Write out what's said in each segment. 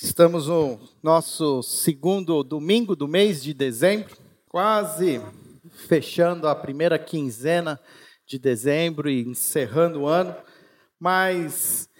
Estamos no nosso segundo domingo do mês de dezembro, quase fechando a primeira quinzena de dezembro e encerrando o ano, mas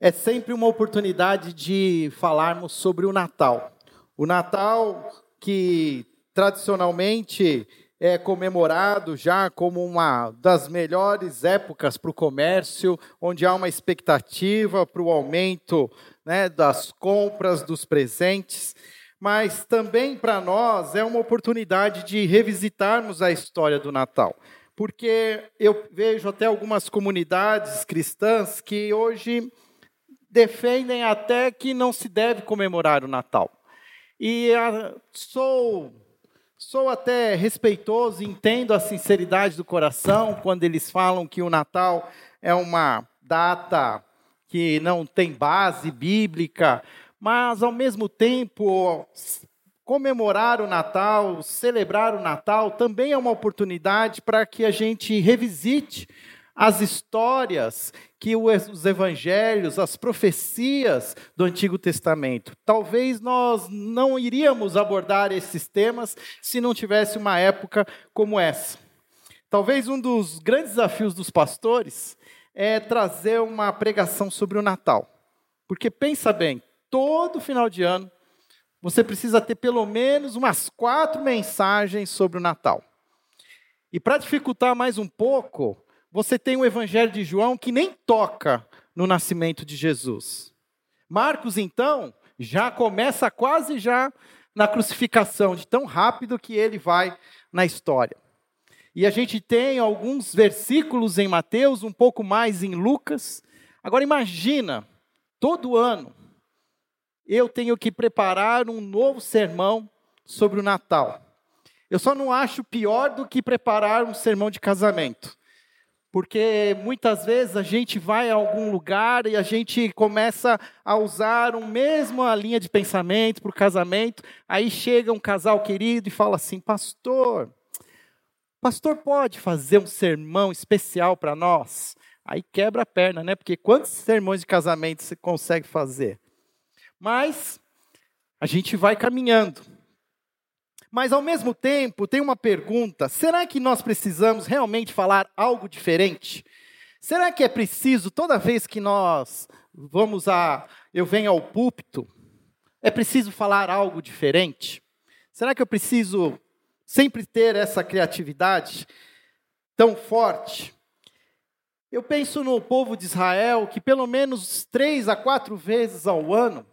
é sempre uma oportunidade de falarmos sobre o Natal. O Natal que tradicionalmente é comemorado já como uma das melhores épocas para o comércio, onde há uma expectativa para o aumento né, das compras, dos presentes, mas também para nós é uma oportunidade de revisitarmos a história do Natal. Porque eu vejo até algumas comunidades cristãs que hoje defendem até que não se deve comemorar o Natal. E sou sou até respeitoso, entendo a sinceridade do coração quando eles falam que o Natal é uma data que não tem base bíblica, mas ao mesmo tempo comemorar o Natal, celebrar o Natal também é uma oportunidade para que a gente revisite as histórias que os evangelhos, as profecias do Antigo Testamento. Talvez nós não iríamos abordar esses temas se não tivesse uma época como essa. Talvez um dos grandes desafios dos pastores é trazer uma pregação sobre o Natal. Porque pensa bem, todo final de ano você precisa ter pelo menos umas quatro mensagens sobre o Natal. E para dificultar mais um pouco, você tem o Evangelho de João que nem toca no nascimento de Jesus. Marcos, então, já começa quase já na crucificação, de tão rápido que ele vai na história. E a gente tem alguns versículos em Mateus, um pouco mais em Lucas. Agora imagina, todo ano eu tenho que preparar um novo sermão sobre o Natal. Eu só não acho pior do que preparar um sermão de casamento. Porque muitas vezes a gente vai a algum lugar e a gente começa a usar a mesma linha de pensamento para o casamento. Aí chega um casal querido e fala assim: Pastor, Pastor, pode fazer um sermão especial para nós? Aí quebra a perna, né? Porque quantos sermões de casamento você consegue fazer? Mas a gente vai caminhando. Mas ao mesmo tempo, tem uma pergunta: será que nós precisamos realmente falar algo diferente? Será que é preciso toda vez que nós vamos a eu venho ao púlpito, é preciso falar algo diferente? Será que eu preciso sempre ter essa criatividade tão forte. Eu penso no povo de Israel que pelo menos três a quatro vezes ao ano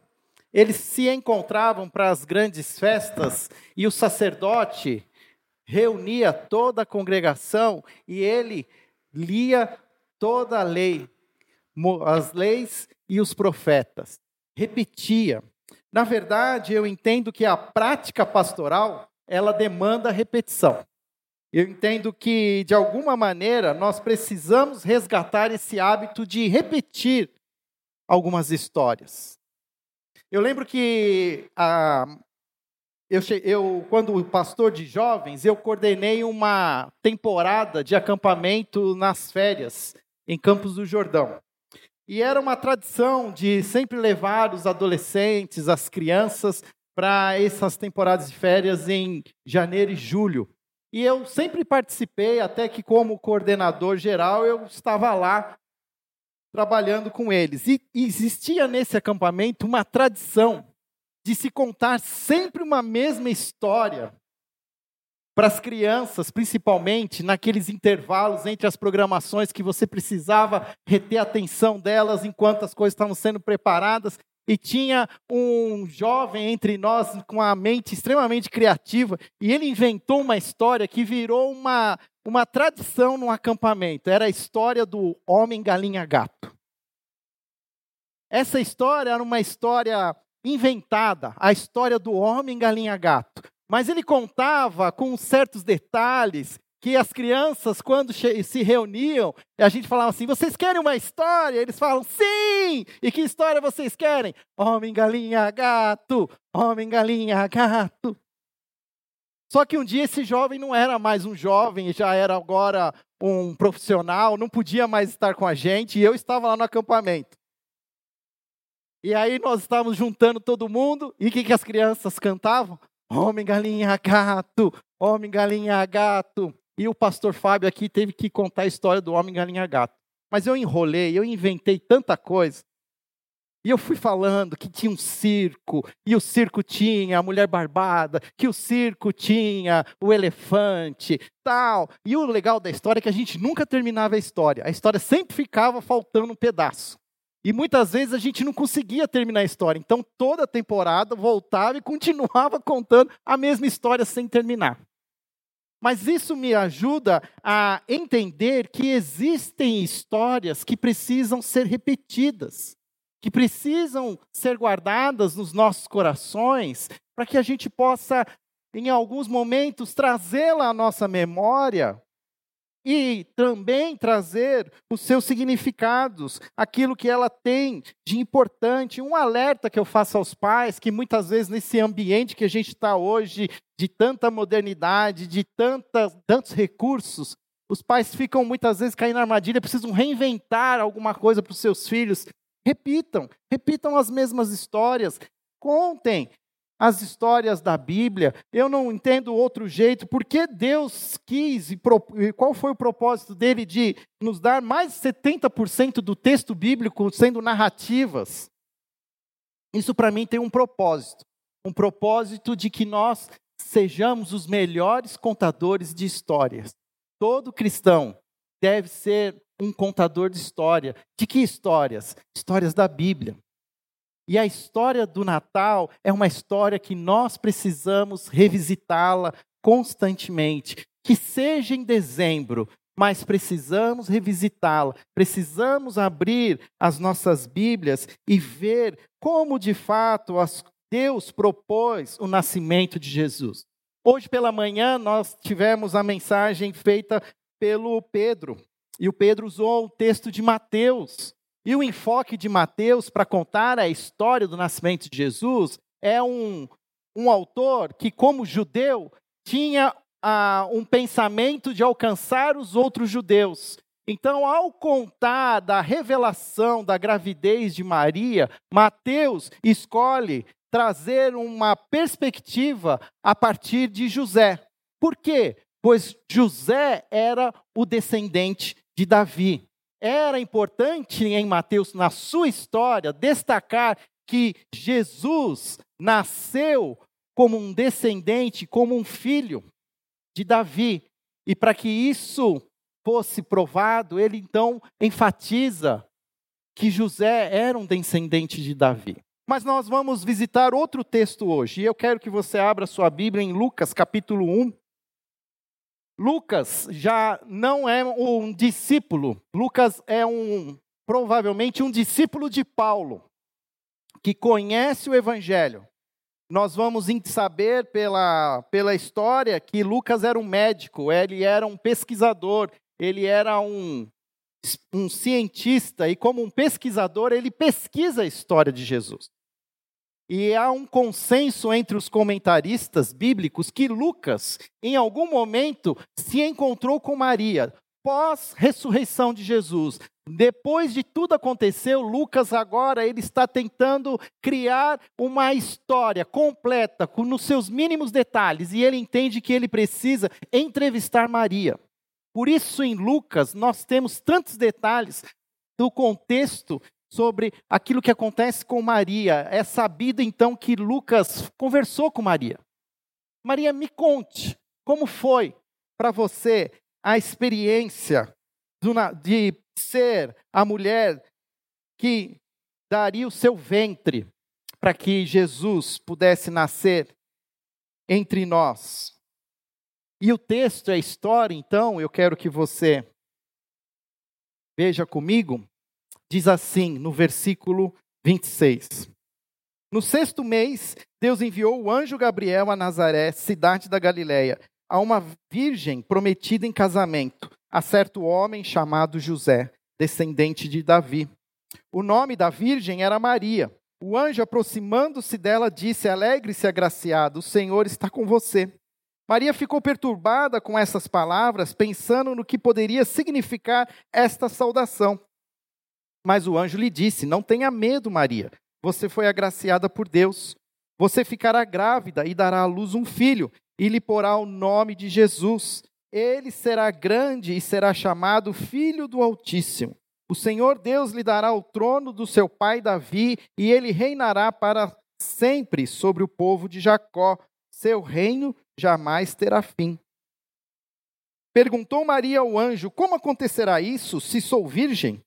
eles se encontravam para as grandes festas e o sacerdote reunia toda a congregação e ele lia toda a lei, as leis e os profetas. Repetia. Na verdade, eu entendo que a prática pastoral ela demanda repetição. Eu entendo que, de alguma maneira, nós precisamos resgatar esse hábito de repetir algumas histórias. Eu lembro que, ah, eu, eu, quando pastor de jovens, eu coordenei uma temporada de acampamento nas férias, em Campos do Jordão. E era uma tradição de sempre levar os adolescentes, as crianças, para essas temporadas de férias em janeiro e julho. E eu sempre participei, até que como coordenador geral eu estava lá trabalhando com eles. E existia nesse acampamento uma tradição de se contar sempre uma mesma história para as crianças, principalmente naqueles intervalos entre as programações que você precisava reter a atenção delas enquanto as coisas estavam sendo preparadas e tinha um jovem entre nós com a mente extremamente criativa, e ele inventou uma história que virou uma, uma tradição no acampamento. Era a história do homem galinha gato. Essa história era uma história inventada, a história do homem galinha gato. Mas ele contava com certos detalhes que as crianças, quando se reuniam, a gente falava assim: vocês querem uma história? Eles falam: sim! E que história vocês querem? Homem, galinha, gato! Homem, galinha, gato! Só que um dia esse jovem não era mais um jovem, já era agora um profissional, não podia mais estar com a gente, e eu estava lá no acampamento. E aí nós estávamos juntando todo mundo, e o que, que as crianças cantavam? Homem, galinha, gato, homem, galinha, gato. E o pastor Fábio aqui teve que contar a história do homem, galinha, gato. Mas eu enrolei, eu inventei tanta coisa. E eu fui falando que tinha um circo, e o circo tinha a mulher barbada, que o circo tinha o elefante, tal. E o legal da história é que a gente nunca terminava a história. A história sempre ficava faltando um pedaço. E muitas vezes a gente não conseguia terminar a história. Então toda temporada voltava e continuava contando a mesma história sem terminar. Mas isso me ajuda a entender que existem histórias que precisam ser repetidas que precisam ser guardadas nos nossos corações, para que a gente possa, em alguns momentos, trazê-la à nossa memória e também trazer os seus significados, aquilo que ela tem de importante. Um alerta que eu faço aos pais, que muitas vezes nesse ambiente que a gente está hoje, de tanta modernidade, de tantos recursos, os pais ficam muitas vezes caindo na armadilha, precisam reinventar alguma coisa para os seus filhos. Repitam, repitam as mesmas histórias, contem as histórias da Bíblia. Eu não entendo outro jeito. Por que Deus quis e qual foi o propósito dele de nos dar mais de 70% do texto bíblico sendo narrativas? Isso para mim tem um propósito. Um propósito de que nós sejamos os melhores contadores de histórias. Todo cristão deve ser um contador de história. De que histórias? Histórias da Bíblia. E a história do Natal é uma história que nós precisamos revisitá-la constantemente. Que seja em dezembro, mas precisamos revisitá-la. Precisamos abrir as nossas Bíblias e ver como de fato Deus propôs o nascimento de Jesus. Hoje pela manhã nós tivemos a mensagem feita pelo Pedro. E o Pedro usou o texto de Mateus. E o enfoque de Mateus para contar a história do nascimento de Jesus é um, um autor que, como judeu, tinha ah, um pensamento de alcançar os outros judeus. Então, ao contar da revelação da gravidez de Maria, Mateus escolhe trazer uma perspectiva a partir de José. Por quê? Pois José era o descendente de Davi. Era importante em Mateus, na sua história, destacar que Jesus nasceu como um descendente, como um filho de Davi. E para que isso fosse provado, ele então enfatiza que José era um descendente de Davi. Mas nós vamos visitar outro texto hoje, e eu quero que você abra sua Bíblia em Lucas capítulo 1, Lucas já não é um discípulo. Lucas é um provavelmente um discípulo de Paulo que conhece o evangelho. Nós vamos saber pela, pela história que Lucas era um médico, ele era um pesquisador, ele era um, um cientista, e como um pesquisador, ele pesquisa a história de Jesus. E há um consenso entre os comentaristas bíblicos que Lucas, em algum momento, se encontrou com Maria, pós-ressurreição de Jesus. Depois de tudo aconteceu, Lucas agora ele está tentando criar uma história completa, com nos seus mínimos detalhes, e ele entende que ele precisa entrevistar Maria. Por isso, em Lucas, nós temos tantos detalhes do contexto sobre aquilo que acontece com Maria. É sabido então que Lucas conversou com Maria. Maria, me conte como foi para você a experiência de ser a mulher que daria o seu ventre para que Jesus pudesse nascer entre nós. E o texto, a história, então, eu quero que você veja comigo, diz assim no versículo 26. No sexto mês, Deus enviou o anjo Gabriel a Nazaré, cidade da Galiléia, a uma virgem prometida em casamento, a certo homem chamado José, descendente de Davi. O nome da virgem era Maria. O anjo, aproximando-se dela, disse: Alegre-se, agraciado, o Senhor está com você. Maria ficou perturbada com essas palavras, pensando no que poderia significar esta saudação. Mas o anjo lhe disse: Não tenha medo, Maria, você foi agraciada por Deus. Você ficará grávida e dará à luz um filho, e lhe porá o nome de Jesus. Ele será grande e será chamado Filho do Altíssimo. O Senhor Deus lhe dará o trono do seu pai Davi, e ele reinará para sempre sobre o povo de Jacó. Seu reino jamais terá fim. Perguntou Maria ao anjo: Como acontecerá isso se sou virgem?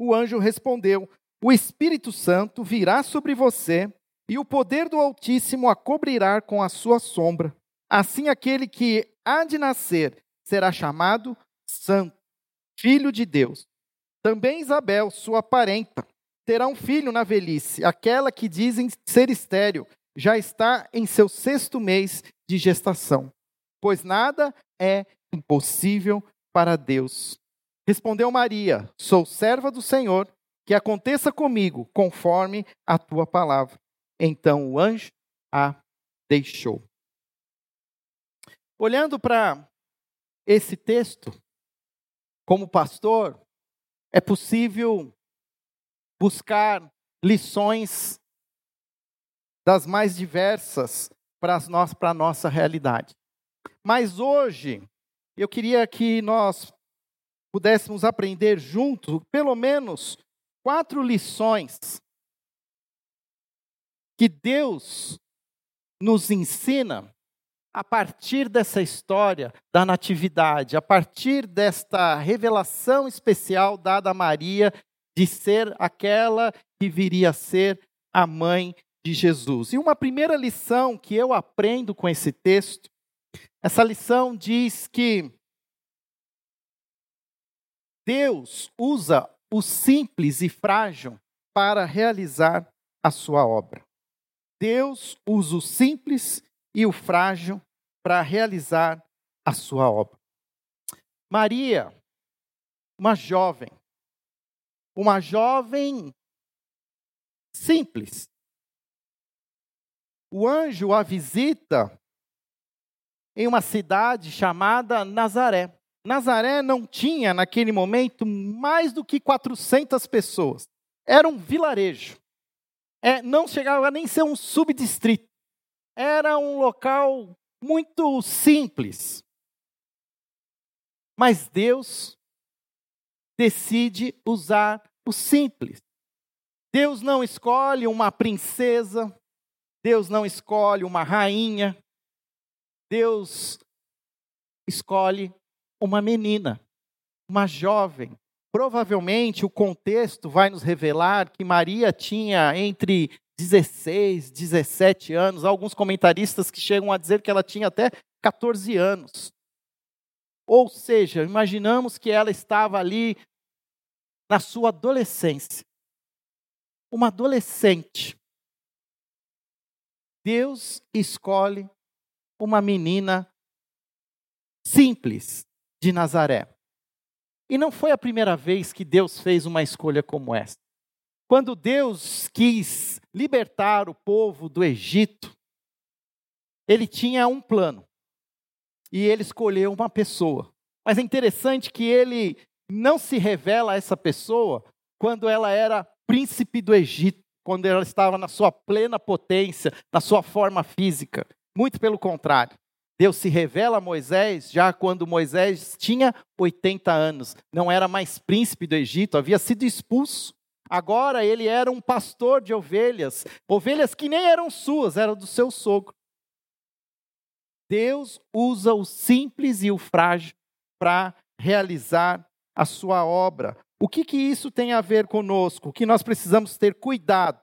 O anjo respondeu: O Espírito Santo virá sobre você e o poder do Altíssimo a cobrirá com a sua sombra. Assim, aquele que há de nascer será chamado Santo, Filho de Deus. Também Isabel, sua parenta, terá um filho na velhice, aquela que dizem ser estéril, já está em seu sexto mês de gestação, pois nada é impossível para Deus. Respondeu Maria: Sou serva do Senhor, que aconteça comigo conforme a tua palavra. Então o anjo a deixou. Olhando para esse texto, como pastor, é possível buscar lições das mais diversas para a nossa realidade. Mas hoje, eu queria que nós pudéssemos aprender juntos, pelo menos, quatro lições que Deus nos ensina a partir dessa história da natividade, a partir desta revelação especial dada a Maria de ser aquela que viria a ser a mãe de Jesus. E uma primeira lição que eu aprendo com esse texto essa lição diz que Deus usa o simples e frágil para realizar a sua obra. Deus usa o simples e o frágil para realizar a sua obra. Maria, uma jovem, uma jovem simples. O anjo a visita em uma cidade chamada Nazaré. Nazaré não tinha, naquele momento, mais do que 400 pessoas. Era um vilarejo. É, não chegava nem a ser um subdistrito. Era um local muito simples. Mas Deus decide usar o simples. Deus não escolhe uma princesa, Deus não escolhe uma rainha, Deus escolhe uma menina, uma jovem. Provavelmente o contexto vai nos revelar que Maria tinha entre 16, 17 anos, alguns comentaristas que chegam a dizer que ela tinha até 14 anos. Ou seja, imaginamos que ela estava ali na sua adolescência. Uma adolescente. Deus escolhe uma menina simples de Nazaré. E não foi a primeira vez que Deus fez uma escolha como essa. Quando Deus quis libertar o povo do Egito, ele tinha um plano. E ele escolheu uma pessoa. Mas é interessante que ele não se revela a essa pessoa quando ela era príncipe do Egito, quando ela estava na sua plena potência, na sua forma física. Muito pelo contrário. Deus se revela a Moisés já quando Moisés tinha 80 anos. Não era mais príncipe do Egito, havia sido expulso. Agora ele era um pastor de ovelhas, ovelhas que nem eram suas, eram do seu sogro. Deus usa o simples e o frágil para realizar a sua obra. O que, que isso tem a ver conosco? Que nós precisamos ter cuidado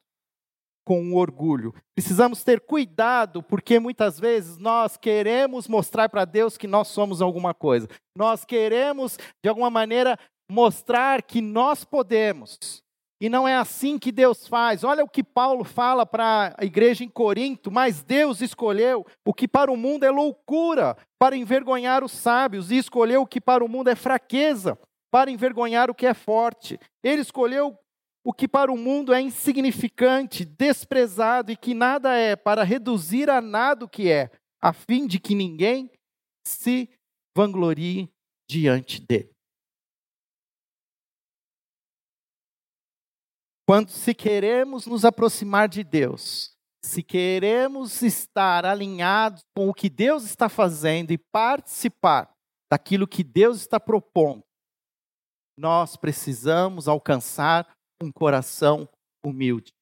com o orgulho. Precisamos ter cuidado, porque muitas vezes nós queremos mostrar para Deus que nós somos alguma coisa. Nós queremos, de alguma maneira, mostrar que nós podemos. E não é assim que Deus faz. Olha o que Paulo fala para a igreja em Corinto: mas Deus escolheu o que para o mundo é loucura, para envergonhar os sábios, e escolheu o que para o mundo é fraqueza, para envergonhar o que é forte. Ele escolheu o que para o mundo é insignificante, desprezado e que nada é, para reduzir a nada o que é, a fim de que ninguém se vanglorie diante dele. Quando se queremos nos aproximar de Deus, se queremos estar alinhados com o que Deus está fazendo e participar daquilo que Deus está propondo, nós precisamos alcançar um coração humilde.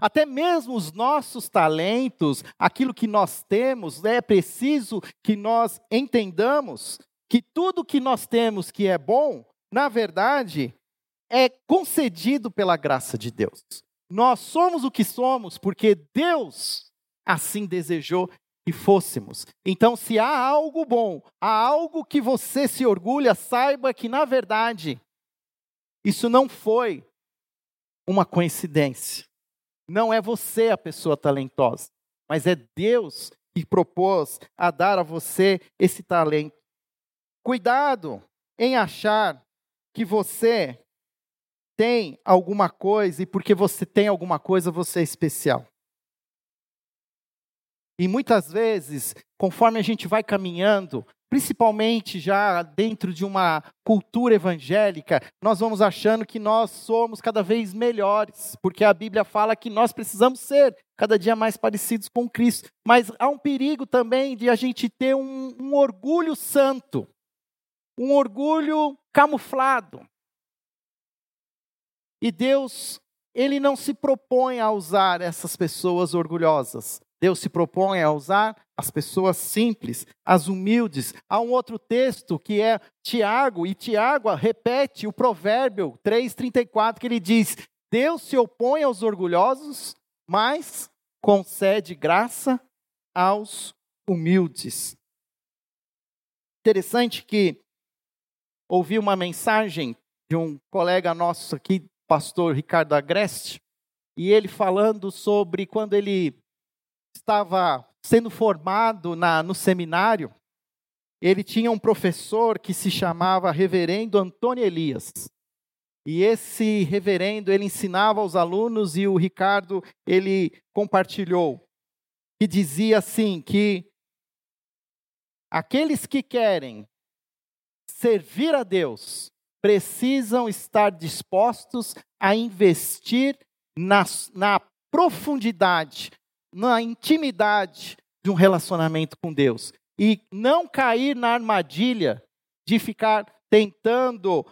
Até mesmo os nossos talentos, aquilo que nós temos, é preciso que nós entendamos que tudo que nós temos que é bom, na verdade, é concedido pela graça de Deus. Nós somos o que somos porque Deus assim desejou que fôssemos. Então, se há algo bom, há algo que você se orgulha, saiba que, na verdade, isso não foi uma coincidência. Não é você a pessoa talentosa, mas é Deus que propôs a dar a você esse talento. Cuidado em achar que você tem alguma coisa e porque você tem alguma coisa você é especial. E muitas vezes, conforme a gente vai caminhando, principalmente já dentro de uma cultura evangélica, nós vamos achando que nós somos cada vez melhores, porque a Bíblia fala que nós precisamos ser cada dia mais parecidos com Cristo. Mas há um perigo também de a gente ter um, um orgulho santo, um orgulho camuflado. E Deus, ele não se propõe a usar essas pessoas orgulhosas. Deus se propõe a usar as pessoas simples, as humildes. Há um outro texto que é Tiago, e Tiago repete o provérbio 3,34, que ele diz: Deus se opõe aos orgulhosos, mas concede graça aos humildes. Interessante que ouvi uma mensagem de um colega nosso aqui pastor Ricardo Agreste, e ele falando sobre quando ele estava sendo formado na, no seminário, ele tinha um professor que se chamava Reverendo Antônio Elias. E esse reverendo, ele ensinava aos alunos e o Ricardo, ele compartilhou, que dizia assim, que aqueles que querem servir a Deus precisam estar dispostos a investir na, na profundidade, na intimidade de um relacionamento com Deus. E não cair na armadilha de ficar tentando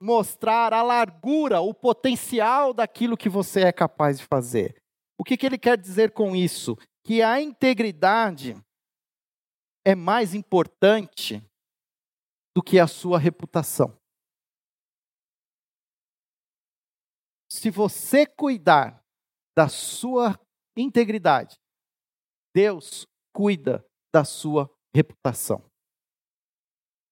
mostrar a largura, o potencial daquilo que você é capaz de fazer. O que, que ele quer dizer com isso? Que a integridade é mais importante do que a sua reputação. se você cuidar da sua integridade, Deus cuida da sua reputação.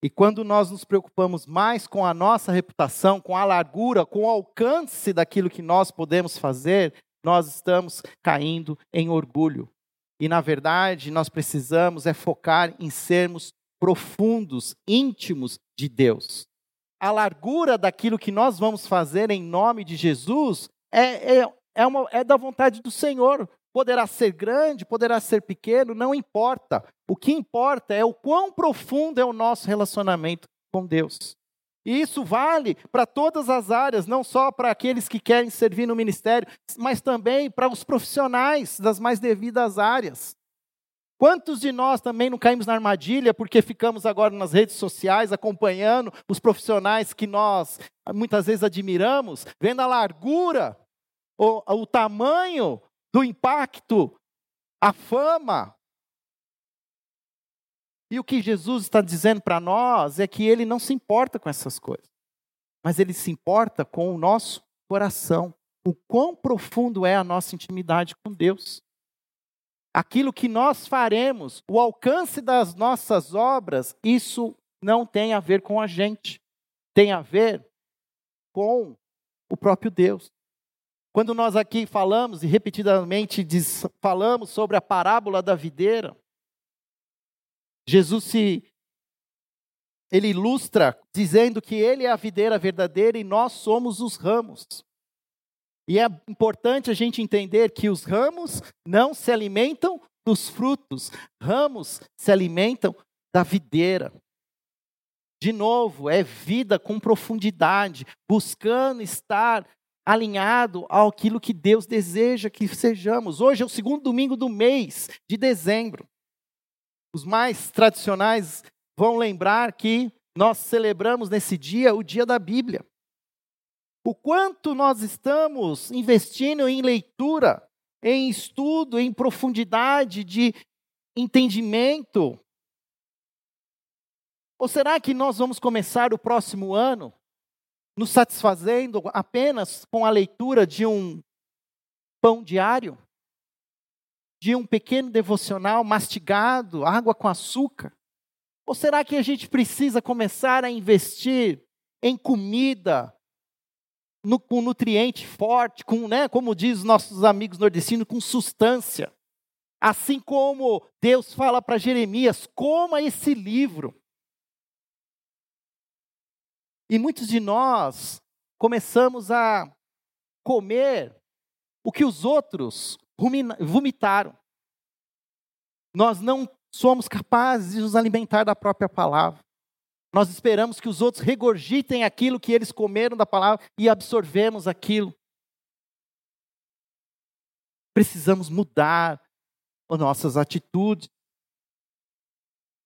E quando nós nos preocupamos mais com a nossa reputação, com a largura, com o alcance daquilo que nós podemos fazer, nós estamos caindo em orgulho. E na verdade, nós precisamos é focar em sermos profundos, íntimos de Deus a largura daquilo que nós vamos fazer em nome de Jesus é, é, é, uma, é da vontade do Senhor. Poderá ser grande, poderá ser pequeno, não importa. O que importa é o quão profundo é o nosso relacionamento com Deus. E isso vale para todas as áreas, não só para aqueles que querem servir no ministério, mas também para os profissionais das mais devidas áreas. Quantos de nós também não caímos na armadilha porque ficamos agora nas redes sociais acompanhando os profissionais que nós muitas vezes admiramos, vendo a largura, o, o tamanho do impacto, a fama. E o que Jesus está dizendo para nós é que ele não se importa com essas coisas, mas ele se importa com o nosso coração, o quão profundo é a nossa intimidade com Deus aquilo que nós faremos, o alcance das nossas obras, isso não tem a ver com a gente, tem a ver com o próprio Deus. Quando nós aqui falamos e repetidamente diz, falamos sobre a parábola da videira, Jesus se ele ilustra dizendo que ele é a videira verdadeira e nós somos os ramos. E é importante a gente entender que os ramos não se alimentam dos frutos, ramos se alimentam da videira. De novo, é vida com profundidade, buscando estar alinhado àquilo que Deus deseja que sejamos. Hoje é o segundo domingo do mês de dezembro. Os mais tradicionais vão lembrar que nós celebramos nesse dia o dia da Bíblia. O quanto nós estamos investindo em leitura, em estudo, em profundidade de entendimento. Ou será que nós vamos começar o próximo ano nos satisfazendo apenas com a leitura de um pão diário? De um pequeno devocional mastigado, água com açúcar? Ou será que a gente precisa começar a investir em comida, no, com nutriente forte, com, né, como diz os nossos amigos nordestinos, com substância. Assim como Deus fala para Jeremias, coma esse livro. E muitos de nós começamos a comer o que os outros vomitaram. Nós não somos capazes de nos alimentar da própria palavra. Nós esperamos que os outros regurgitem aquilo que eles comeram da palavra e absorvemos aquilo. Precisamos mudar as nossas atitudes.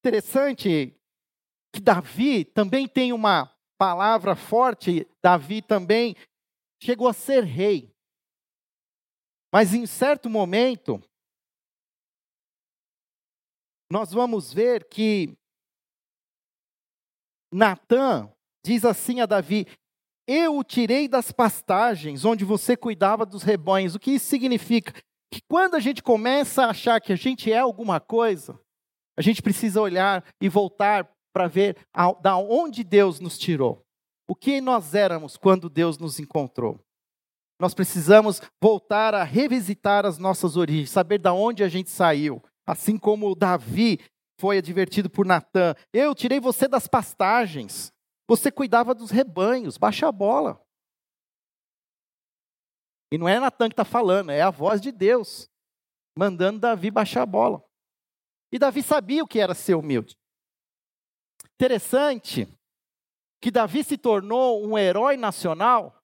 Interessante que Davi também tem uma palavra forte. Davi também chegou a ser rei. Mas em certo momento, nós vamos ver que Natã diz assim a Davi: Eu o tirei das pastagens onde você cuidava dos rebanhos. O que isso significa? Que quando a gente começa a achar que a gente é alguma coisa, a gente precisa olhar e voltar para ver a, da onde Deus nos tirou. O que nós éramos quando Deus nos encontrou. Nós precisamos voltar a revisitar as nossas origens, saber da onde a gente saiu. Assim como Davi foi advertido por Natã: Eu tirei você das pastagens, você cuidava dos rebanhos, baixa a bola. E não é Natã que está falando, é a voz de Deus, mandando Davi baixar a bola. E Davi sabia o que era ser humilde. Interessante que Davi se tornou um herói nacional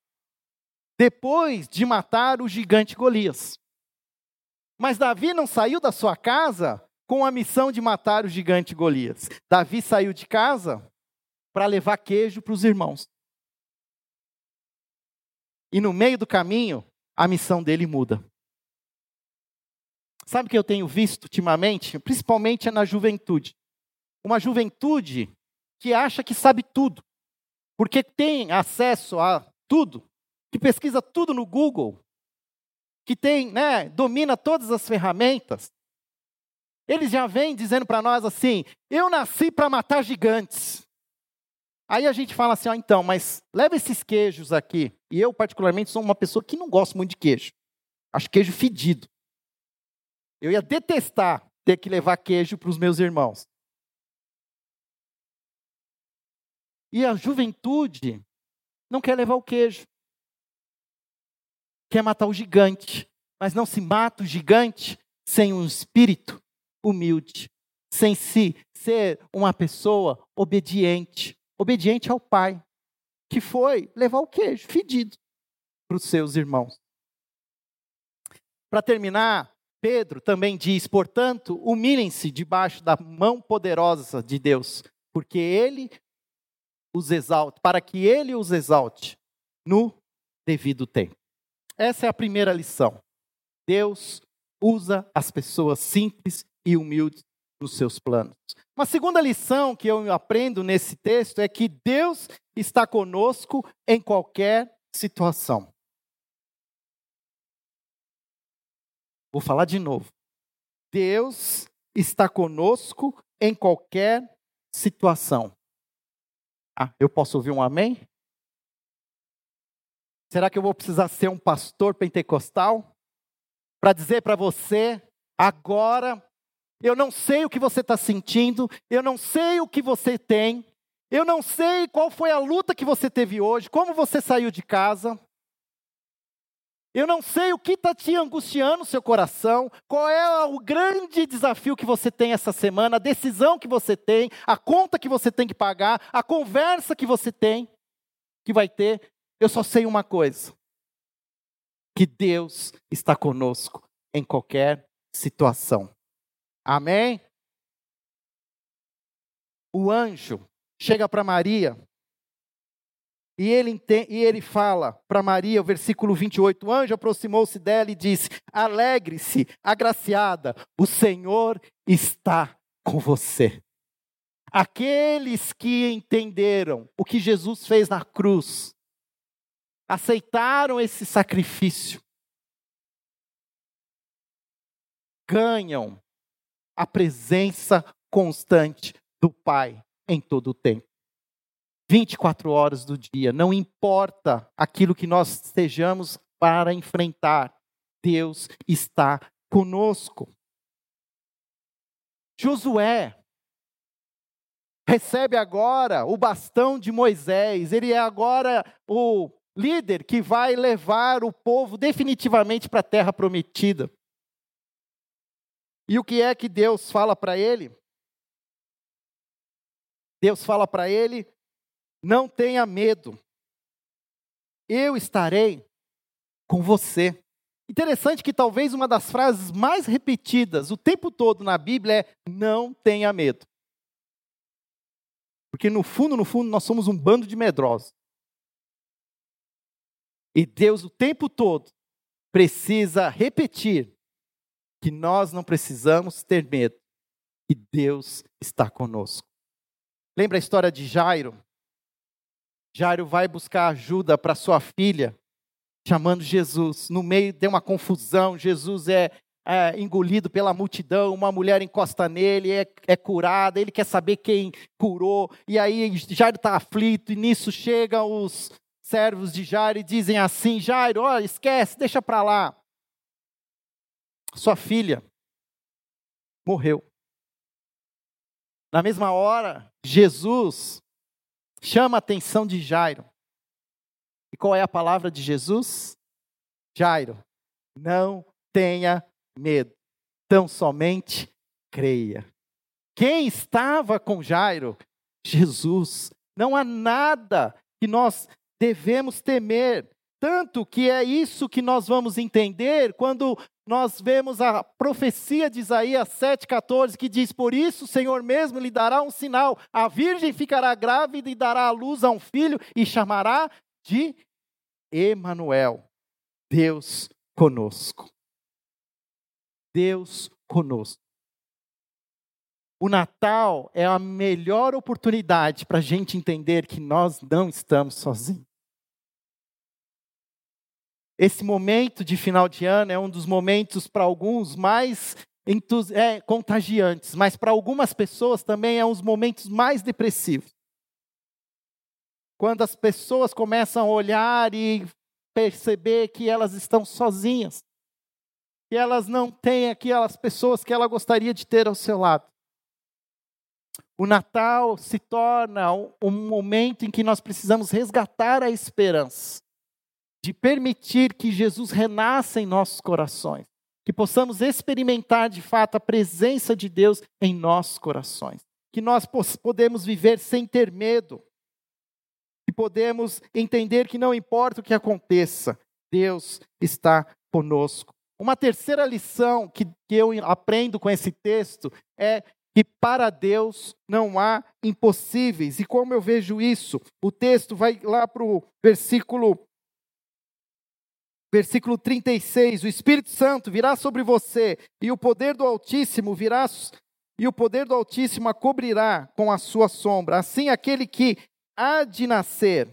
depois de matar o gigante Golias. Mas Davi não saiu da sua casa com a missão de matar o gigante Golias. Davi saiu de casa para levar queijo para os irmãos. E no meio do caminho, a missão dele muda. Sabe o que eu tenho visto ultimamente? Principalmente na juventude. Uma juventude que acha que sabe tudo, porque tem acesso a tudo, que pesquisa tudo no Google, que tem, né, domina todas as ferramentas, eles já vêm dizendo para nós assim: eu nasci para matar gigantes. Aí a gente fala assim: ó, então, mas leva esses queijos aqui. E eu, particularmente, sou uma pessoa que não gosta muito de queijo. Acho queijo fedido. Eu ia detestar ter que levar queijo para os meus irmãos. E a juventude não quer levar o queijo. Quer matar o gigante. Mas não se mata o gigante sem um espírito humilde, sem se ser uma pessoa obediente, obediente ao pai, que foi levar o queijo fedido para os seus irmãos. Para terminar, Pedro também diz: portanto, humilhem-se debaixo da mão poderosa de Deus, porque ele os exalte, para que ele os exalte no devido tempo. Essa é a primeira lição. Deus usa as pessoas simples e humildes nos seus planos. Uma segunda lição que eu aprendo nesse texto é que Deus está conosco em qualquer situação. Vou falar de novo. Deus está conosco em qualquer situação. Ah, eu posso ouvir um amém? Será que eu vou precisar ser um pastor pentecostal para dizer para você agora eu não sei o que você está sentindo, eu não sei o que você tem, eu não sei qual foi a luta que você teve hoje, como você saiu de casa. Eu não sei o que está te angustiando no seu coração, qual é o grande desafio que você tem essa semana, a decisão que você tem, a conta que você tem que pagar, a conversa que você tem, que vai ter. Eu só sei uma coisa: que Deus está conosco em qualquer situação. Amém? O anjo chega para Maria e ele, e ele fala para Maria, o versículo 28, o anjo aproximou-se dela e disse: Alegre-se, agraciada, o Senhor está com você. Aqueles que entenderam o que Jesus fez na cruz, aceitaram esse sacrifício, ganham a presença constante do Pai em todo o tempo. 24 horas do dia, não importa aquilo que nós estejamos para enfrentar, Deus está conosco. Josué recebe agora o bastão de Moisés, ele é agora o líder que vai levar o povo definitivamente para a terra prometida. E o que é que Deus fala para ele? Deus fala para ele: não tenha medo, eu estarei com você. Interessante que talvez uma das frases mais repetidas o tempo todo na Bíblia é: não tenha medo. Porque no fundo, no fundo, nós somos um bando de medrosos. E Deus o tempo todo precisa repetir que nós não precisamos ter medo, que Deus está conosco. Lembra a história de Jairo? Jairo vai buscar ajuda para sua filha, chamando Jesus. No meio de uma confusão, Jesus é, é, engolido pela multidão, uma mulher encosta nele, é, é curada, ele quer saber quem curou, e aí Jairo está aflito, e nisso chegam os servos de Jairo e dizem assim: Jairo, esquece, deixa para lá. Sua filha morreu. Na mesma hora, Jesus chama a atenção de Jairo. E qual é a palavra de Jesus? Jairo, não tenha medo, tão somente creia. Quem estava com Jairo? Jesus. Não há nada que nós devemos temer. Tanto que é isso que nós vamos entender quando nós vemos a profecia de Isaías 7,14, que diz: Por isso o Senhor mesmo lhe dará um sinal: a virgem ficará grávida e dará à luz a um filho, e chamará de Emanuel, Deus conosco. Deus conosco. O Natal é a melhor oportunidade para a gente entender que nós não estamos sozinhos. Esse momento de final de ano é um dos momentos, para alguns, mais é, contagiantes, mas para algumas pessoas também é um dos momentos mais depressivos. Quando as pessoas começam a olhar e perceber que elas estão sozinhas, que elas não têm aquelas pessoas que ela gostaria de ter ao seu lado. O Natal se torna um momento em que nós precisamos resgatar a esperança de permitir que Jesus renasça em nossos corações, que possamos experimentar de fato a presença de Deus em nossos corações, que nós podemos viver sem ter medo, que podemos entender que não importa o que aconteça, Deus está conosco. Uma terceira lição que, que eu aprendo com esse texto é que para Deus não há impossíveis. E como eu vejo isso? O texto vai lá para o versículo Versículo 36: O Espírito Santo virá sobre você, e o poder do Altíssimo virá, e o poder do Altíssimo a cobrirá com a sua sombra. Assim, aquele que há de nascer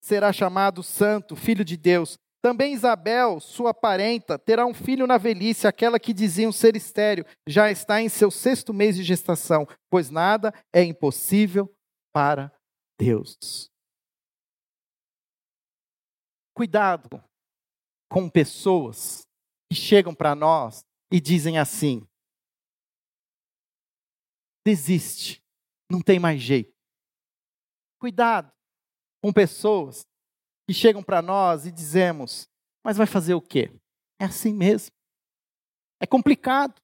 será chamado Santo, Filho de Deus. Também Isabel, sua parenta, terá um filho na velhice, aquela que diziam ser estéreo, já está em seu sexto mês de gestação, pois nada é impossível para Deus. Cuidado com pessoas que chegam para nós e dizem assim: desiste, não tem mais jeito. Cuidado com pessoas que chegam para nós e dizemos: mas vai fazer o quê? É assim mesmo. É complicado.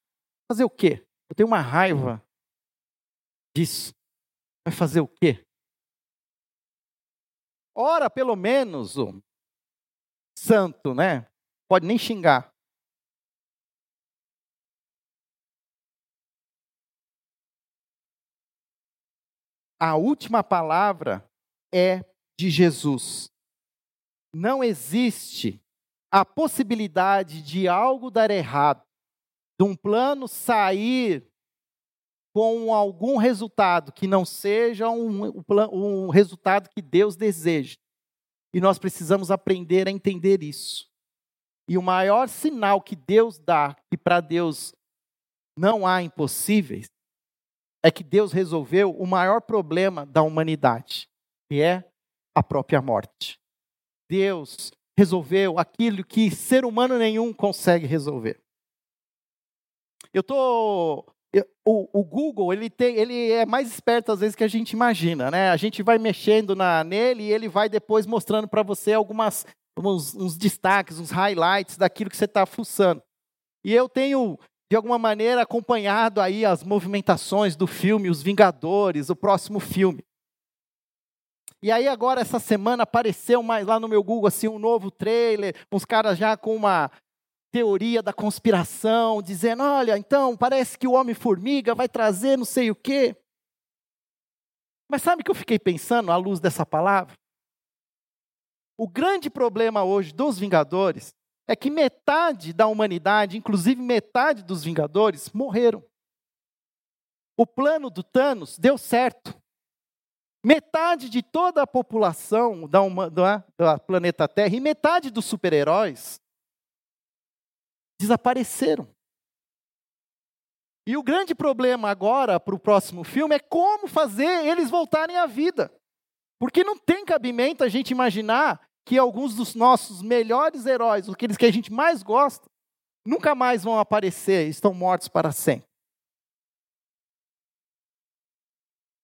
Fazer o quê? Eu tenho uma raiva disso. Vai fazer o quê? Ora, pelo menos, santo, né? pode nem xingar. A última palavra é de Jesus. Não existe a possibilidade de algo dar errado, de um plano sair com algum resultado que não seja um, um resultado que Deus deseja. E nós precisamos aprender a entender isso. E o maior sinal que Deus dá, que para Deus não há impossíveis, é que Deus resolveu o maior problema da humanidade, que é a própria morte. Deus resolveu aquilo que ser humano nenhum consegue resolver. Eu estou o, o, Google ele, tem, ele é mais esperto às vezes que a gente imagina, né? A gente vai mexendo na, nele e ele vai depois mostrando para você algumas uns, uns, destaques, uns highlights daquilo que você está fuçando. E eu tenho de alguma maneira acompanhado aí as movimentações do filme Os Vingadores, o próximo filme. E aí agora essa semana apareceu mais lá no meu Google assim um novo trailer, uns caras já com uma teoria da conspiração, dizendo: olha, então parece que o Homem-Formiga vai trazer não sei o quê. Mas sabe o que eu fiquei pensando à luz dessa palavra? O grande problema hoje dos Vingadores é que metade da humanidade, inclusive metade dos Vingadores, morreram. O plano do Thanos deu certo. Metade de toda a população da, uma, da, da planeta Terra e metade dos super-heróis desapareceram. E o grande problema agora para o próximo filme é como fazer eles voltarem à vida. Porque não tem cabimento a gente imaginar que alguns dos nossos melhores heróis, aqueles que a gente mais gosta, nunca mais vão aparecer, estão mortos para sempre.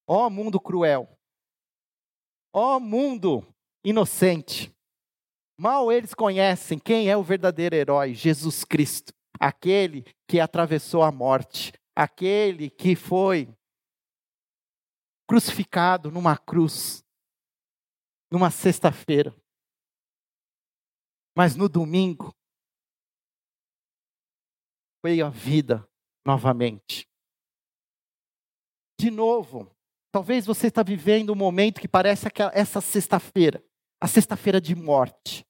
Ó oh, mundo cruel. Ó oh, mundo inocente. Mal eles conhecem quem é o verdadeiro herói, Jesus Cristo, aquele que atravessou a morte, aquele que foi crucificado numa cruz, numa sexta-feira. Mas no domingo, foi a vida novamente. De novo, talvez você está vivendo um momento que parece essa sexta-feira, a sexta-feira de morte.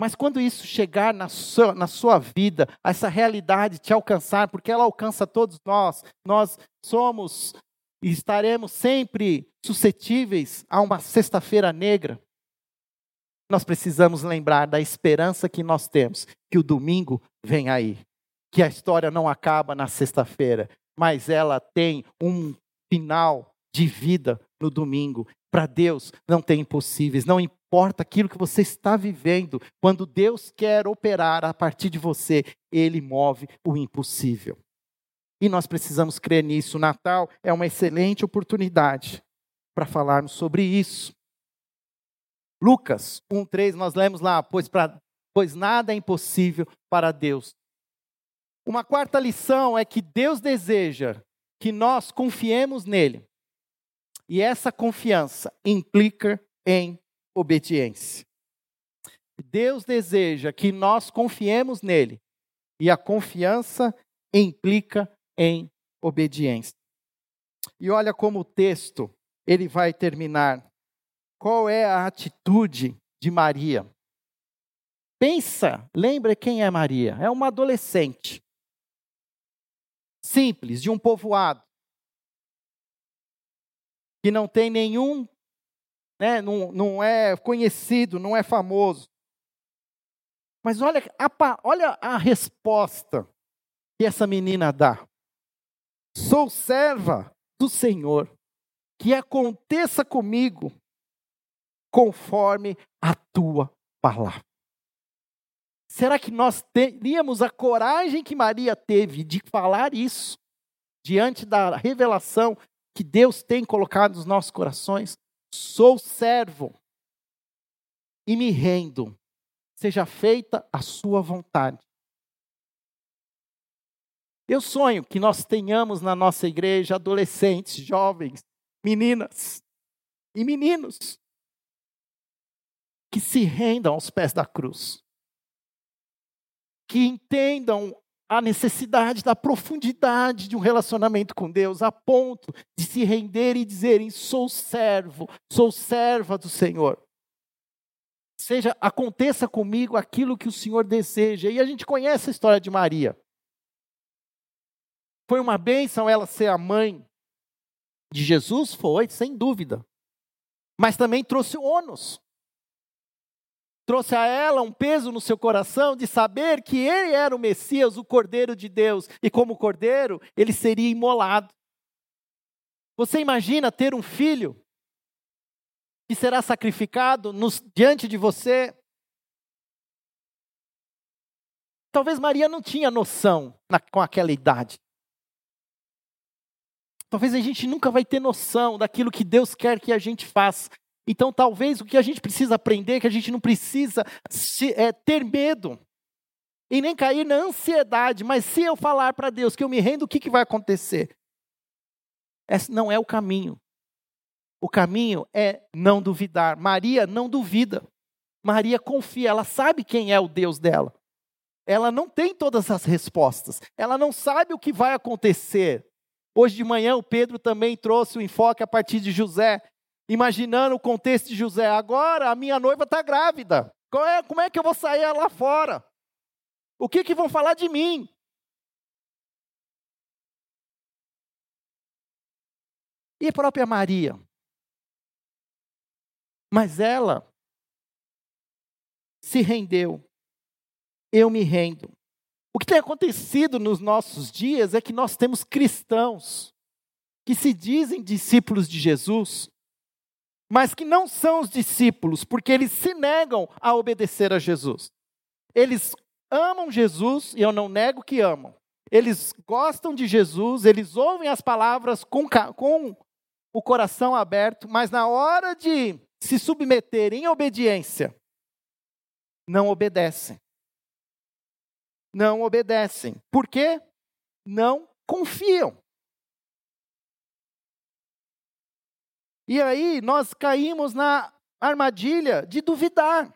Mas quando isso chegar na sua, na sua vida, essa realidade te alcançar, porque ela alcança todos nós, nós somos e estaremos sempre suscetíveis a uma sexta-feira negra. Nós precisamos lembrar da esperança que nós temos, que o domingo vem aí, que a história não acaba na sexta-feira, mas ela tem um final de vida no domingo. Para Deus não tem impossíveis, não importa aquilo que você está vivendo, quando Deus quer operar a partir de você, Ele move o impossível. E nós precisamos crer nisso. O Natal é uma excelente oportunidade para falarmos sobre isso. Lucas 1,3, nós lemos lá, pois, pra, pois nada é impossível para Deus. Uma quarta lição é que Deus deseja que nós confiemos nele. E essa confiança implica em obediência. Deus deseja que nós confiemos nele, e a confiança implica em obediência. E olha como o texto ele vai terminar. Qual é a atitude de Maria? Pensa, lembra quem é Maria? É uma adolescente. Simples, de um povoado. Que não tem nenhum né, não, não é conhecido, não é famoso. Mas olha a, olha a resposta que essa menina dá. Sou serva do Senhor, que aconteça comigo conforme a tua palavra. Será que nós teríamos a coragem que Maria teve de falar isso diante da revelação que Deus tem colocado nos nossos corações? Sou servo e me rendo. Seja feita a sua vontade. Eu sonho que nós tenhamos na nossa igreja adolescentes, jovens, meninas e meninos que se rendam aos pés da cruz. que entendam a necessidade da profundidade de um relacionamento com Deus, a ponto de se render e dizerem: sou servo, sou serva do Senhor. Seja, aconteça comigo aquilo que o Senhor deseja. E a gente conhece a história de Maria. Foi uma bênção ela ser a mãe de Jesus? Foi, sem dúvida. Mas também trouxe ônus. Trouxe a ela um peso no seu coração de saber que ele era o Messias, o Cordeiro de Deus, e como Cordeiro, ele seria imolado. Você imagina ter um filho que será sacrificado nos, diante de você? Talvez Maria não tinha noção na, com aquela idade. Talvez a gente nunca vai ter noção daquilo que Deus quer que a gente faça. Então, talvez o que a gente precisa aprender é que a gente não precisa se, é, ter medo e nem cair na ansiedade. Mas se eu falar para Deus que eu me rendo, o que, que vai acontecer? Esse não é o caminho. O caminho é não duvidar. Maria não duvida. Maria confia, ela sabe quem é o Deus dela. Ela não tem todas as respostas. Ela não sabe o que vai acontecer. Hoje de manhã o Pedro também trouxe o enfoque a partir de José, imaginando o contexto de José. Agora a minha noiva está grávida. É, como é que eu vou sair lá fora? O que, que vão falar de mim? E a própria Maria? Mas ela se rendeu. Eu me rendo. O que tem acontecido nos nossos dias é que nós temos cristãos que se dizem discípulos de Jesus, mas que não são os discípulos, porque eles se negam a obedecer a Jesus. Eles amam Jesus, e eu não nego que amam. Eles gostam de Jesus, eles ouvem as palavras com, com o coração aberto, mas na hora de se submeter em obediência, não obedecem não obedecem. Por quê? Não confiam. E aí nós caímos na armadilha de duvidar.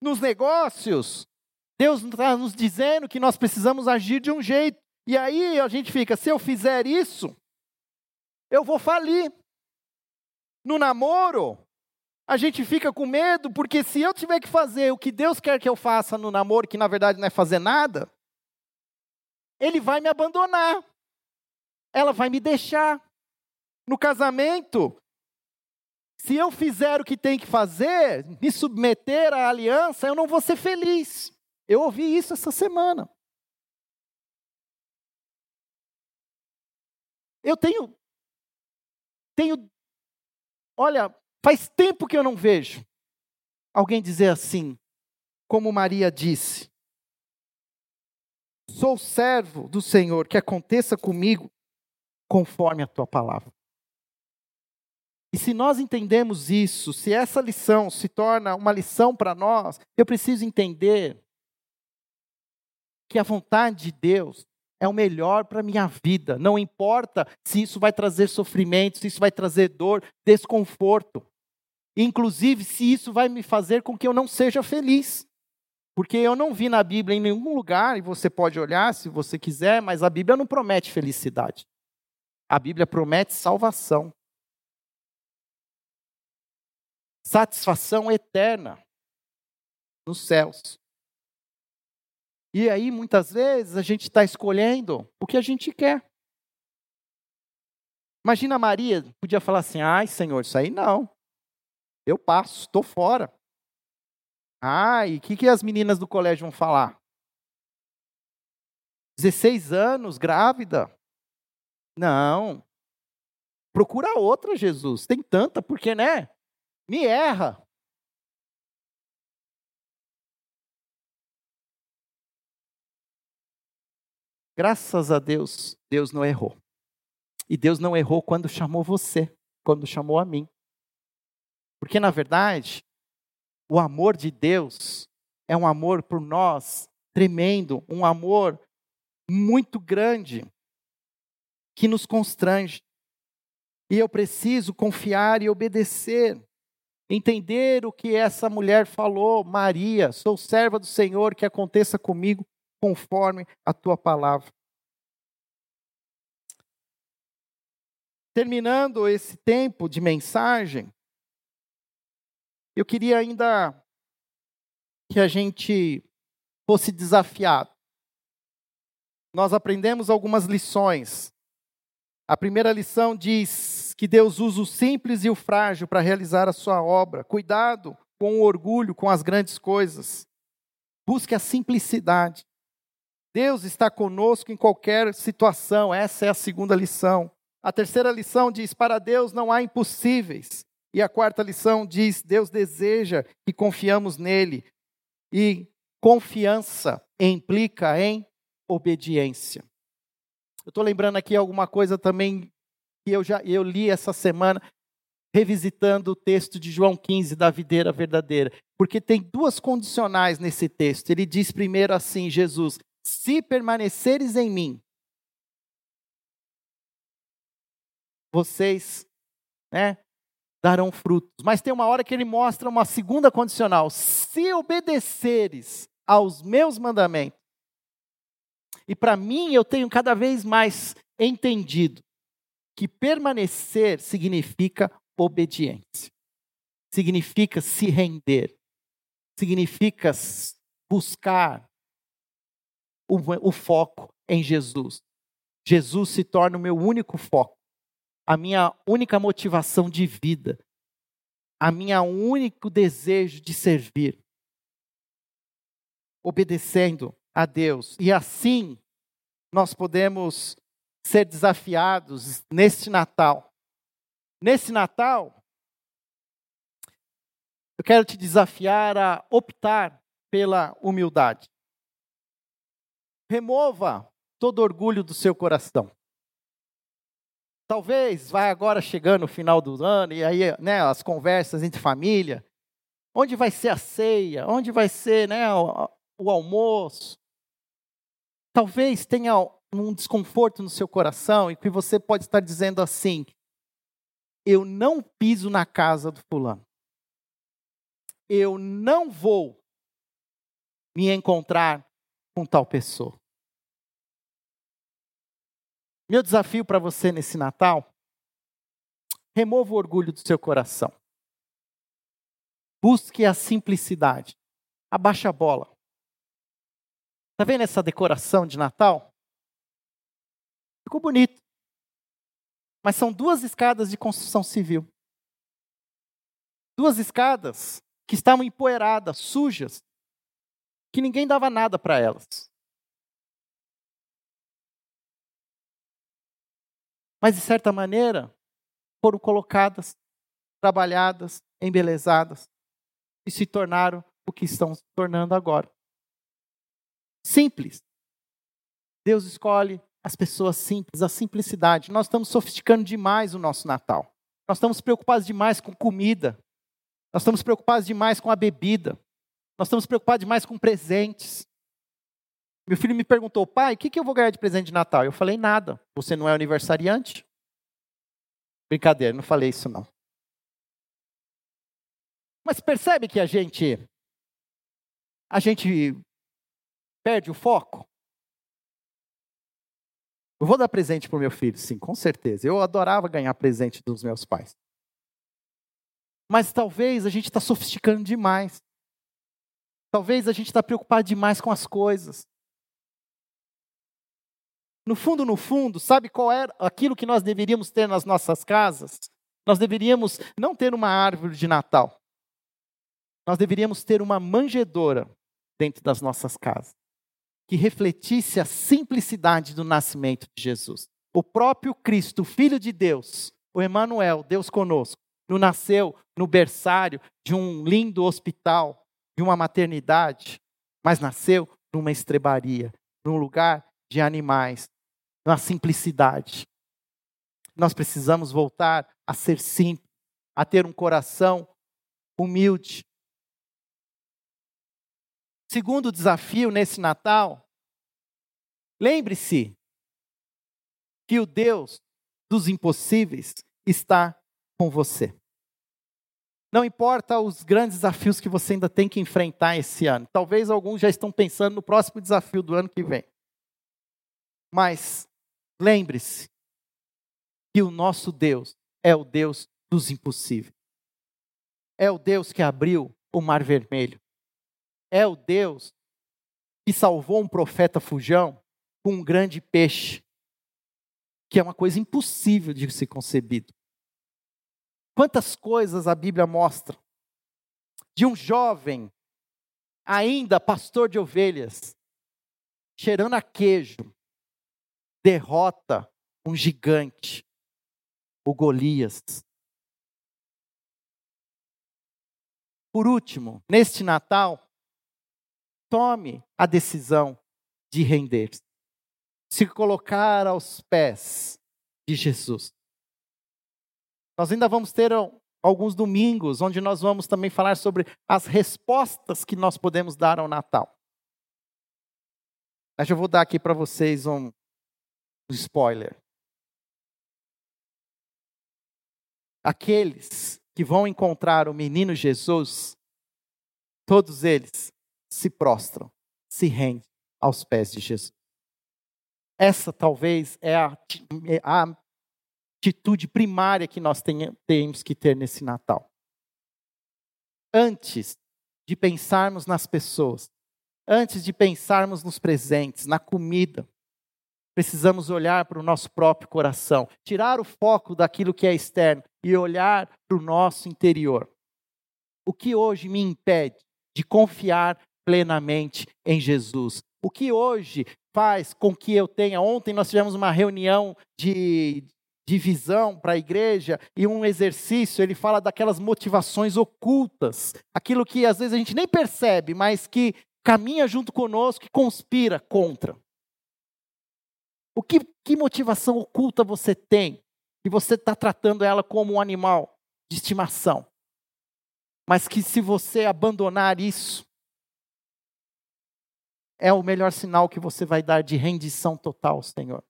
Nos negócios, Deus está nos dizendo que nós precisamos agir de um jeito. E aí a gente fica: se eu fizer isso, eu vou falir. No namoro, a gente fica com medo, porque se eu tiver que fazer o que Deus quer que eu faça no namoro, que na verdade não é fazer nada, ele vai me abandonar. Ela vai me deixar. No casamento, se eu fizer o que tem que fazer, me submeter à aliança, eu não vou ser feliz. Eu ouvi isso essa semana. Eu tenho tenho olha, Faz tempo que eu não vejo alguém dizer assim, como Maria disse: Sou servo do Senhor, que aconteça comigo conforme a tua palavra. E se nós entendemos isso, se essa lição se torna uma lição para nós, eu preciso entender que a vontade de Deus é o melhor para a minha vida. Não importa se isso vai trazer sofrimento, se isso vai trazer dor, desconforto. Inclusive, se isso vai me fazer com que eu não seja feliz. Porque eu não vi na Bíblia em nenhum lugar, e você pode olhar se você quiser, mas a Bíblia não promete felicidade. A Bíblia promete salvação. Satisfação eterna nos céus. E aí, muitas vezes, a gente está escolhendo o que a gente quer. Imagina Maria, podia falar assim: ai, Senhor, isso aí não. Eu passo, estou fora. ai o que, que as meninas do colégio vão falar? 16 anos, grávida? Não. Procura outra, Jesus. Tem tanta, porque, né? Me erra. Graças a Deus, Deus não errou. E Deus não errou quando chamou você, quando chamou a mim. Porque, na verdade, o amor de Deus é um amor por nós tremendo, um amor muito grande, que nos constrange. E eu preciso confiar e obedecer. Entender o que essa mulher falou, Maria, sou serva do Senhor, que aconteça comigo conforme a tua palavra. Terminando esse tempo de mensagem, eu queria ainda que a gente fosse desafiado. Nós aprendemos algumas lições. A primeira lição diz que Deus usa o simples e o frágil para realizar a sua obra. Cuidado com o orgulho, com as grandes coisas. Busque a simplicidade. Deus está conosco em qualquer situação. Essa é a segunda lição. A terceira lição diz: para Deus não há impossíveis. E a quarta lição diz: Deus deseja que confiamos nele. E confiança implica em obediência. Eu estou lembrando aqui alguma coisa também que eu já eu li essa semana, revisitando o texto de João 15 da videira verdadeira, porque tem duas condicionais nesse texto. Ele diz primeiro assim: Jesus, se permaneceres em mim, vocês, né, darão frutos. Mas tem uma hora que ele mostra uma segunda condicional: se obedeceres aos meus mandamentos. E para mim, eu tenho cada vez mais entendido que permanecer significa obediência, significa se render, significa buscar o, o foco em Jesus. Jesus se torna o meu único foco. A minha única motivação de vida, a minha único desejo de servir, obedecendo a Deus. E assim nós podemos ser desafiados neste Natal. Nesse Natal, eu quero te desafiar a optar pela humildade. Remova todo orgulho do seu coração. Talvez vai agora chegando o final do ano e aí, né, as conversas entre família, onde vai ser a ceia, onde vai ser, né, o, o almoço. Talvez tenha um desconforto no seu coração e que você pode estar dizendo assim: eu não piso na casa do fulano. Eu não vou me encontrar com tal pessoa. Meu desafio para você nesse Natal: remova o orgulho do seu coração. Busque a simplicidade. Abaixa a bola. Está vendo essa decoração de Natal? Ficou bonito. Mas são duas escadas de construção civil. Duas escadas que estavam empoeiradas, sujas, que ninguém dava nada para elas. mas de certa maneira foram colocadas, trabalhadas, embelezadas e se tornaram o que estão se tornando agora. Simples. Deus escolhe as pessoas simples, a simplicidade. Nós estamos sofisticando demais o nosso Natal. Nós estamos preocupados demais com comida. Nós estamos preocupados demais com a bebida. Nós estamos preocupados demais com presentes. Meu filho me perguntou, pai, o que, eu vou ganhar de presente de Natal? Eu falei, nada. Você não é aniversariante? Brincadeira, não falei isso não. Mas percebe que a gente a gente perde o foco? Eu vou dar presente para o meu filho, sim, com certeza. Eu adorava ganhar presente dos meus pais. Mas talvez a gente está sofisticando demais. Talvez a gente está preocupado demais com as coisas. No fundo, no fundo, sabe qual é aquilo que nós deveríamos ter nas nossas casas? Nós deveríamos não ter uma árvore de Natal. Nós deveríamos ter uma manjedoura dentro das nossas casas, que refletisse a simplicidade do nascimento de Jesus. O próprio Cristo, Filho de Deus, o Emanuel, Deus conosco, não nasceu no berçário de um lindo hospital, de uma maternidade, mas nasceu numa estrebaria, num lugar de animais, na simplicidade. Nós precisamos voltar a ser simples, a ter um coração humilde. Segundo desafio nesse Natal, lembre-se que o Deus dos impossíveis está com você. Não importa os grandes desafios que você ainda tem que enfrentar esse ano. Talvez alguns já estão pensando no próximo desafio do ano que vem. Mas lembre-se que o nosso Deus é o Deus dos impossíveis. É o Deus que abriu o Mar Vermelho. É o Deus que salvou um profeta fujão com um grande peixe, que é uma coisa impossível de ser concebido. Quantas coisas a Bíblia mostra de um jovem, ainda pastor de ovelhas, cheirando a queijo, derrota um gigante, o Golias. Por último, neste Natal, tome a decisão de render-se, se colocar aos pés de Jesus. Nós ainda vamos ter alguns domingos onde nós vamos também falar sobre as respostas que nós podemos dar ao Natal. Mas eu vou dar aqui para vocês um, spoiler. Aqueles que vão encontrar o menino Jesus, todos eles se prostram, se rendem aos pés de Jesus. Essa talvez é a, é a atitude primária que nós temos que ter nesse Natal. Antes de pensarmos nas pessoas, antes de pensarmos nos presentes, na comida, precisamos olhar para o nosso próprio coração, tirar o foco daquilo que é externo e olhar para o nosso interior. O que hoje me impede de confiar plenamente em Jesus? O que hoje faz com que eu tenha. Ontem nós tivemos uma reunião de, divisão para a igreja e um exercício, ele fala daquelas motivações ocultas, aquilo que às vezes a gente nem percebe, mas que caminha junto conosco e conspira contra. O que, que motivação oculta você tem? Que você está tratando ela como um animal de estimação. Mas que se você abandonar isso, é o melhor sinal que você vai dar de rendição total, Senhor.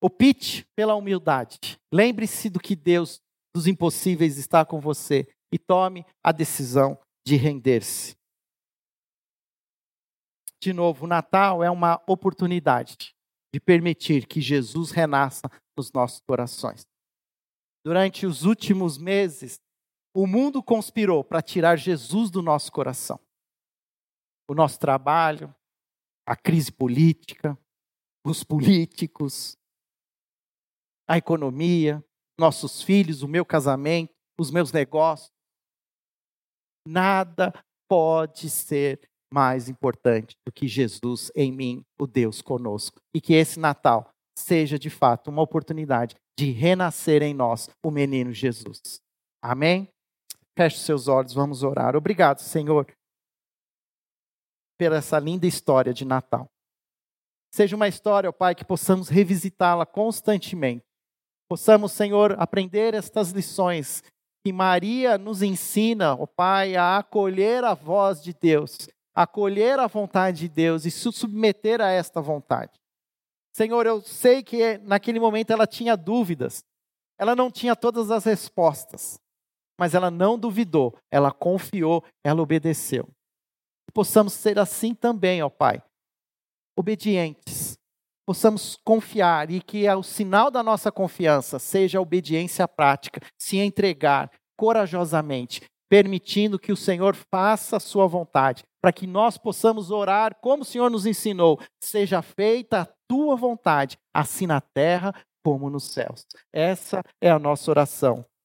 Opte pela humildade. Lembre-se do que Deus dos impossíveis está com você e tome a decisão de render-se. De novo, o Natal é uma oportunidade de permitir que Jesus renasça nos nossos corações. Durante os últimos meses, o mundo conspirou para tirar Jesus do nosso coração. O nosso trabalho, a crise política, os políticos, a economia, nossos filhos, o meu casamento, os meus negócios. Nada pode ser mais importante do que Jesus em mim, o Deus conosco. E que esse Natal seja de fato uma oportunidade de renascer em nós o menino Jesus. Amém? Feche seus olhos, vamos orar. Obrigado, Senhor, por essa linda história de Natal. Seja uma história, ó Pai, que possamos revisitá-la constantemente Possamos, Senhor, aprender estas lições que Maria nos ensina, ó Pai, a acolher a voz de Deus, acolher a vontade de Deus e se submeter a esta vontade. Senhor, eu sei que naquele momento ela tinha dúvidas, ela não tinha todas as respostas, mas ela não duvidou, ela confiou, ela obedeceu. Possamos ser assim também, ó Pai, obedientes, possamos confiar e que o sinal da nossa confiança seja a obediência prática, se entregar corajosamente, permitindo que o Senhor faça a sua vontade, para que nós possamos orar como o Senhor nos ensinou, seja feita a tua vontade, assim na terra como nos céus. Essa é a nossa oração,